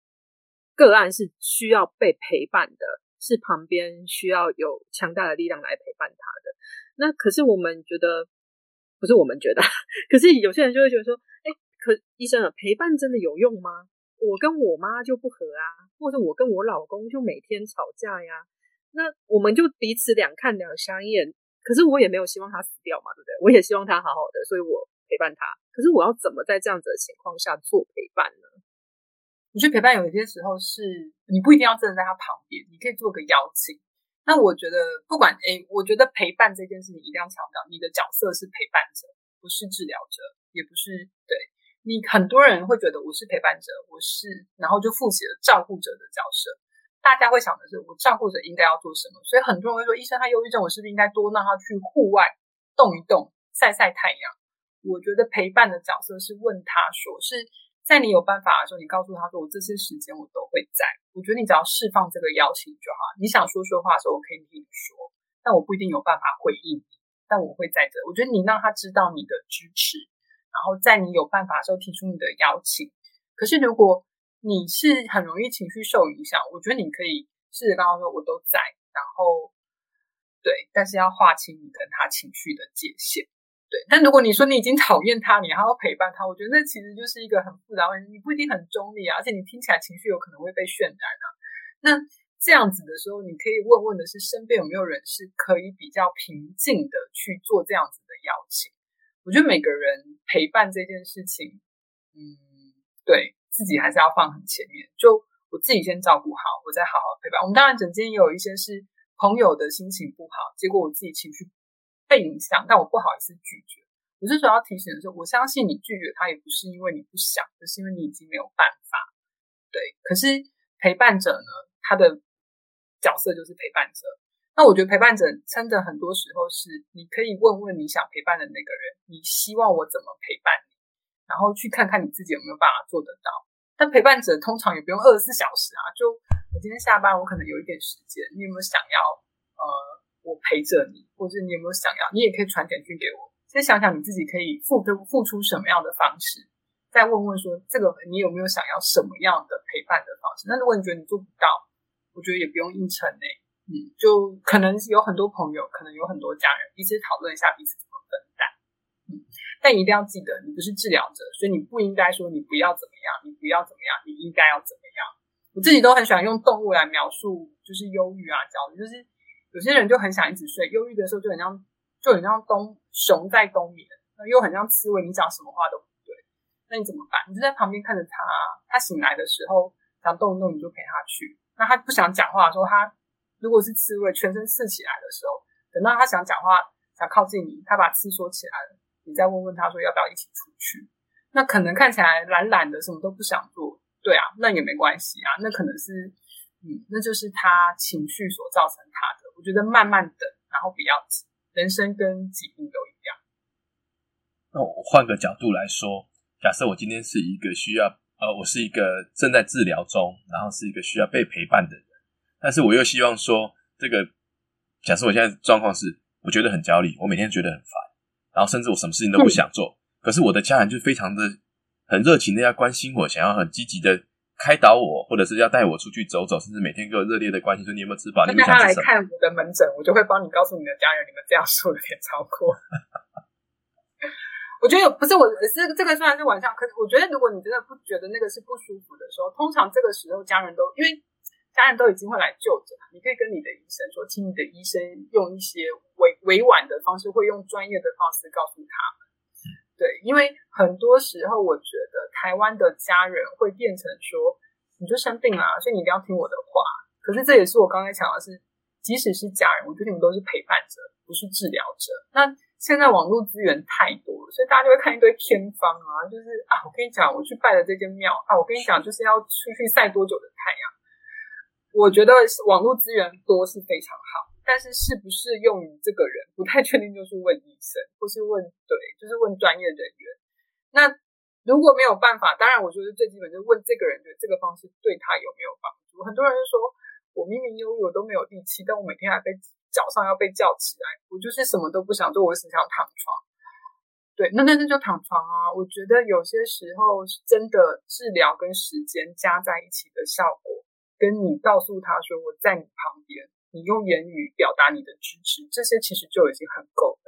个案是需要被陪伴的，是旁边需要有强大的力量来陪伴他的。那可是我们觉得，不是我们觉得，可是有些人就会觉得说，哎，可医生啊，陪伴真的有用吗？我跟我妈就不和啊，或者我跟我老公就每天吵架呀，那我们就彼此两看两相厌。可是我也没有希望他死掉嘛，对不对？我也希望他好好的，所以我陪伴他。可是我要怎么在这样子的情况下做陪伴呢？我觉得陪伴有一些时候是你不一定要真的在他旁边，你可以做个邀请。那我觉得不管诶，我觉得陪伴这件事情一定要强调，你的角色是陪伴者，不是治疗者，也不是对你。很多人会觉得我是陪伴者，我是然后就负起了照顾者的角色。大家会想的是，我照顾者应该要做什么？所以很多人会说，医生他忧郁症，我是不是应该多让他去户外动一动，晒晒太阳？我觉得陪伴的角色是问他说是。在你有办法的时候，你告诉他说：“我这些时间我都会在。”我觉得你只要释放这个邀请就好。你想说说话的时候，我可以听你说，但我不一定有办法回应你，但我会在这。我觉得你让他知道你的支持，然后在你有办法的时候提出你的邀请。可是如果你是很容易情绪受影响，我觉得你可以试着刚刚说我都在，然后对，但是要划清你跟他情绪的界限。但如果你说你已经讨厌他，你还要陪伴他，我觉得那其实就是一个很复杂问题。你不一定很中立啊，而且你听起来情绪有可能会被渲染啊。那这样子的时候，你可以问问的是，身边有没有人是可以比较平静的去做这样子的邀请？我觉得每个人陪伴这件事情，嗯，对自己还是要放很前面。就我自己先照顾好，我再好好陪伴。我们当然整间也有一些是朋友的心情不好，结果我自己情绪。被影响，但我不好意思拒绝。我是主要提醒的是，我相信你拒绝他也不是因为你不想，而是因为你已经没有办法。对，可是陪伴者呢，他的角色就是陪伴者。那我觉得陪伴者真的很多时候是，你可以问问你想陪伴的那个人，你希望我怎么陪伴你，然后去看看你自己有没有办法做得到。但陪伴者通常也不用二十四小时啊，就我今天下班，我可能有一点时间，你有没有想要？我陪着你，或者你有没有想要？你也可以传简讯给我，先想想你自己可以付出付出什么样的方式，再问问说这个你有没有想要什么样的陪伴的方式？那如果你觉得你做不到，我觉得也不用硬撑呢。嗯，就可能有很多朋友，可能有很多家人，彼此讨论一下彼此怎么分担。嗯，但一定要记得，你不是治疗者，所以你不应该说你不要怎么样，你不要怎么样，你应该要怎么样。我自己都很喜欢用动物来描述，就是忧郁啊、焦虑，就是。有些人就很想一直睡，忧郁的时候就很像，就很像冬熊在冬眠，那又很像刺猬，你讲什么话都不对，那你怎么办？你就在旁边看着他，他醒来的时候想动一动，你就陪他去。那他不想讲话的时候，他如果是刺猬，全身刺起来的时候，等到他想讲话，想靠近你，他把刺缩起来了，你再问问他说要不要一起出去。那可能看起来懒懒的，什么都不想做，对啊，那也没关系啊，那可能是，嗯，那就是他情绪所造成他的。我觉得慢慢等，然后不要急。人生跟疾病都一样。那我换个角度来说，假设我今天是一个需要，呃，我是一个正在治疗中，然后是一个需要被陪伴的人，但是我又希望说，这个假设我现在状况是，我觉得很焦虑，我每天觉得很烦，然后甚至我什么事情都不想做，可是我的家人就非常的很热情的要关心我，想要很积极的开导我，或者是要带我出去走走，甚至每天跟我热烈的关心，说你有没有吃饱？你那他来？看我的门诊，我就会帮你告诉你的家人，你们这样说有点超过。我觉得不是我是这个虽然是玩笑，可是我觉得如果你真的不觉得那个是不舒服的时候，通常这个时候家人都因为家人都已经会来就诊，你可以跟你的医生说，请你的医生用一些委委婉的方式，会用专业的方式告诉他。对，因为很多时候我觉得台湾的家人会变成说，你就生病了，所以你一定要听我的话。可是这也是我刚才讲的是，即使是家人，我觉得你们都是陪伴者，不是治疗者。那现在网络资源太多了，所以大家就会看一堆偏方啊，就是啊，我跟你讲，我去拜了这间庙啊，我跟你讲，就是要出去晒多久的太阳。我觉得网络资源多是非常好，但是适不适用于这个人，不太确定，就去问医生，或是问对，就是问专业人员。那如果没有办法，当然我觉得最基本就是问这个人，觉得这个方式对他有没有帮助。很多人就说，我明明忧郁，我都没有力气，但我每天还被早上要被叫起来，我就是什么都不想做，我只想躺床。对，那那那就躺床啊。我觉得有些时候真的治疗跟时间加在一起的效果，跟你告诉他说我在你旁边，你用言语表达你的支持，这些其实就已经很够了。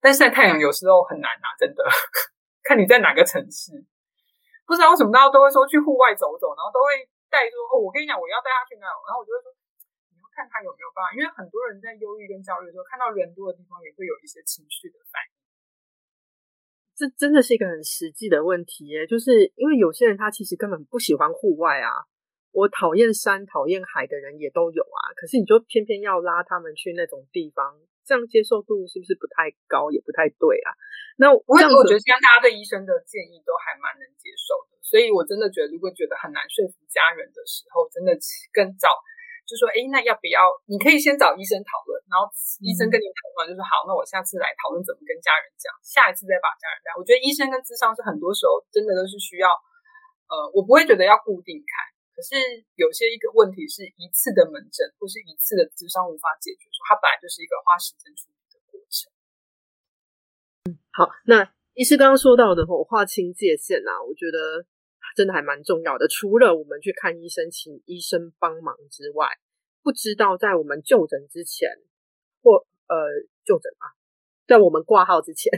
但晒太阳有时候很难啊，真的，看你在哪个城市。不知道为什么大家都会说去户外走走，然后都会带说哦，我跟你讲，我要带他去那，然后我就会说。看他有没有办法，因为很多人在忧郁跟焦虑的时候，看到人多的地方也会有一些情绪的反应。这真的是一个很实际的问题耶，就是因为有些人他其实根本不喜欢户外啊，我讨厌山、讨厌海的人也都有啊。可是你就偏偏要拉他们去那种地方，这样接受度是不是不太高，也不太对啊？那我我觉得现在大家对医生的建议都还蛮能接受的，所以我真的觉得，如果觉得很难说服家人的时候，真的更早。就说，哎，那要不要？你可以先找医生讨论，然后医生跟你讨论，就说好，那我下次来讨论怎么跟家人讲，下一次再把家人带。我觉得医生跟智商是很多时候真的都是需要，呃，我不会觉得要固定看，可是有些一个问题是一次的门诊或是一次的智商无法解决，说它本来就是一个花时间处理的过程。嗯好，那医师刚刚说到的话，划清界限啊，我觉得。真的还蛮重要的。除了我们去看医生，请医生帮忙之外，不知道在我们就诊之前，或呃就诊啊，在我们挂号之前，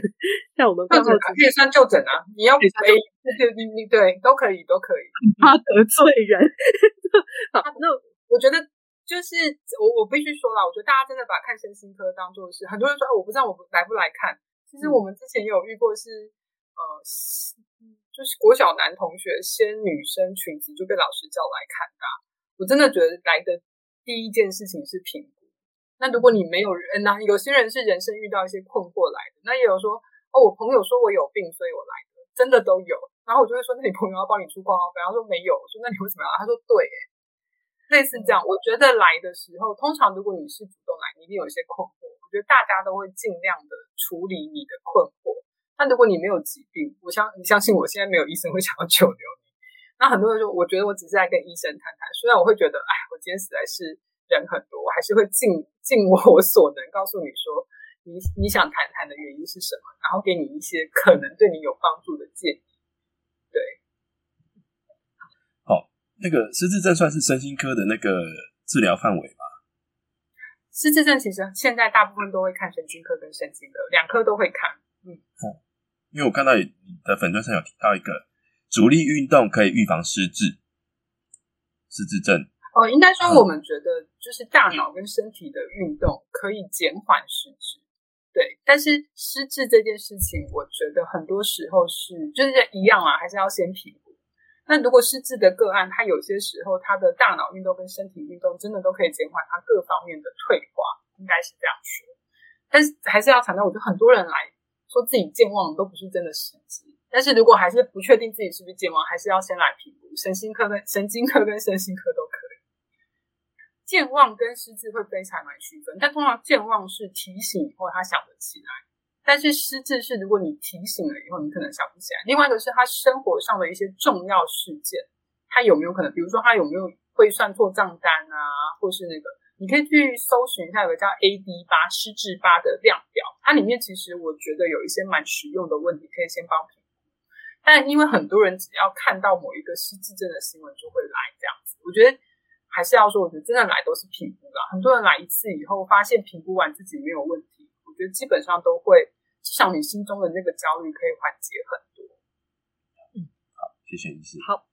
在我们挂号之前可以算就诊啊。你要可以，对对对对，都可以，都可以。怕得罪人。好，那我觉得就是我我必须说了，我觉得大家真的把看身心科当做是很多人说，我不知道我来不来看。其实我们之前也有遇过是呃。就是国小男同学掀女生裙子就被老师叫来看的，我真的觉得来的第一件事情是评估。那如果你没有人，那有些人是人生遇到一些困惑来的，那也有说哦，我朋友说我有病，所以我来的，真的都有。然后我就会说，那你朋友要帮你出挂号费？他说没有。我说那你为什么要？他说对，类似这样。我觉得来的时候，通常如果你是主动来，你一定有一些困惑。我觉得大家都会尽量的处理你的困惑。那如果你没有疾病，我相你相信我现在没有医生会想要久留你。那很多人说，我觉得我只是在跟医生谈谈，虽然我会觉得，哎，我今天实在是人很多，我还是会尽尽我所能告诉你说，你你想谈谈的原因是什么，然后给你一些可能对你有帮助的建议。对，好，那个失智症算是身心科的那个治疗范围吗？失智症其实现在大部分都会看神经科跟神经科，两科都会看。嗯，哦因为我看到你的粉砖上有提到一个，主力运动可以预防失智、失智症。哦，应该说我们觉得就是大脑跟身体的运动可以减缓失智，对。但是失智这件事情，我觉得很多时候是就是一样啊，还是要先评估。那如果失智的个案，他有些时候他的大脑运动跟身体运动真的都可以减缓他各方面的退化，应该是这样说。但是还是要强调，我觉得很多人来。说自己健忘都不是真的失智，但是如果还是不确定自己是不是健忘，还是要先来评估神经科跟神经科跟身心科都可以。健忘跟失智会非常难区分，但通常健忘是提醒以后他想得起来，但是失智是如果你提醒了以后你可能想不起来。另外一个是他生活上的一些重要事件，他有没有可能，比如说他有没有会算错账单啊，或是那个。你可以去搜寻一下，有个叫 AD 八失智八的量表，它里面其实我觉得有一些蛮实用的问题，可以先帮评估。但因为很多人只要看到某一个失智症的新闻就会来这样子，我觉得还是要说，我觉得真的来都是评估啦。很多人来一次以后，发现评估完自己没有问题，我觉得基本上都会，至少你心中的那个焦虑可以缓解很多。嗯好，谢谢医师。好，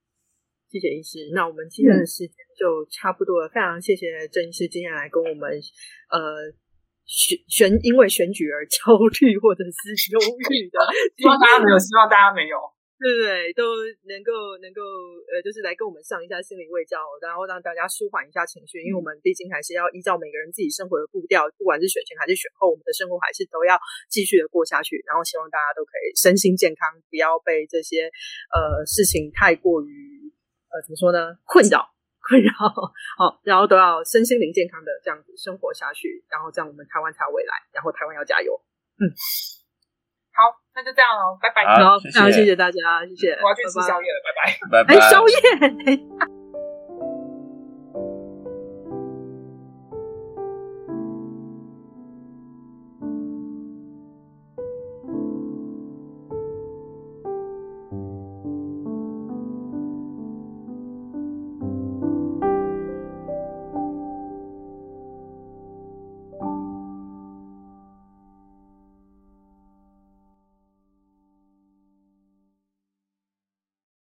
谢谢医师。那我们今天的时间就差不多了，非常谢谢郑医师今天来跟我们呃选选因为选举而 焦虑或者是忧郁的，希望大家没有，希望大家没有。对不对？都能够能够呃，就是来跟我们上一下心理卫教，然后让大家舒缓一下情绪，因为我们毕竟还是要依照每个人自己生活的步调，不管是选前还是选后，我们的生活还是都要继续的过下去。然后希望大家都可以身心健康，不要被这些呃事情太过于呃怎么说呢困扰困扰。好，然后都要身心灵健康的这样子生活下去，然后这样我们台湾才有未来，然后台湾要加油。嗯。好，那就这样喽，拜拜。好，非常谢谢大家，谢谢。我要去吃宵夜了，拜拜。拜拜。哎宵夜。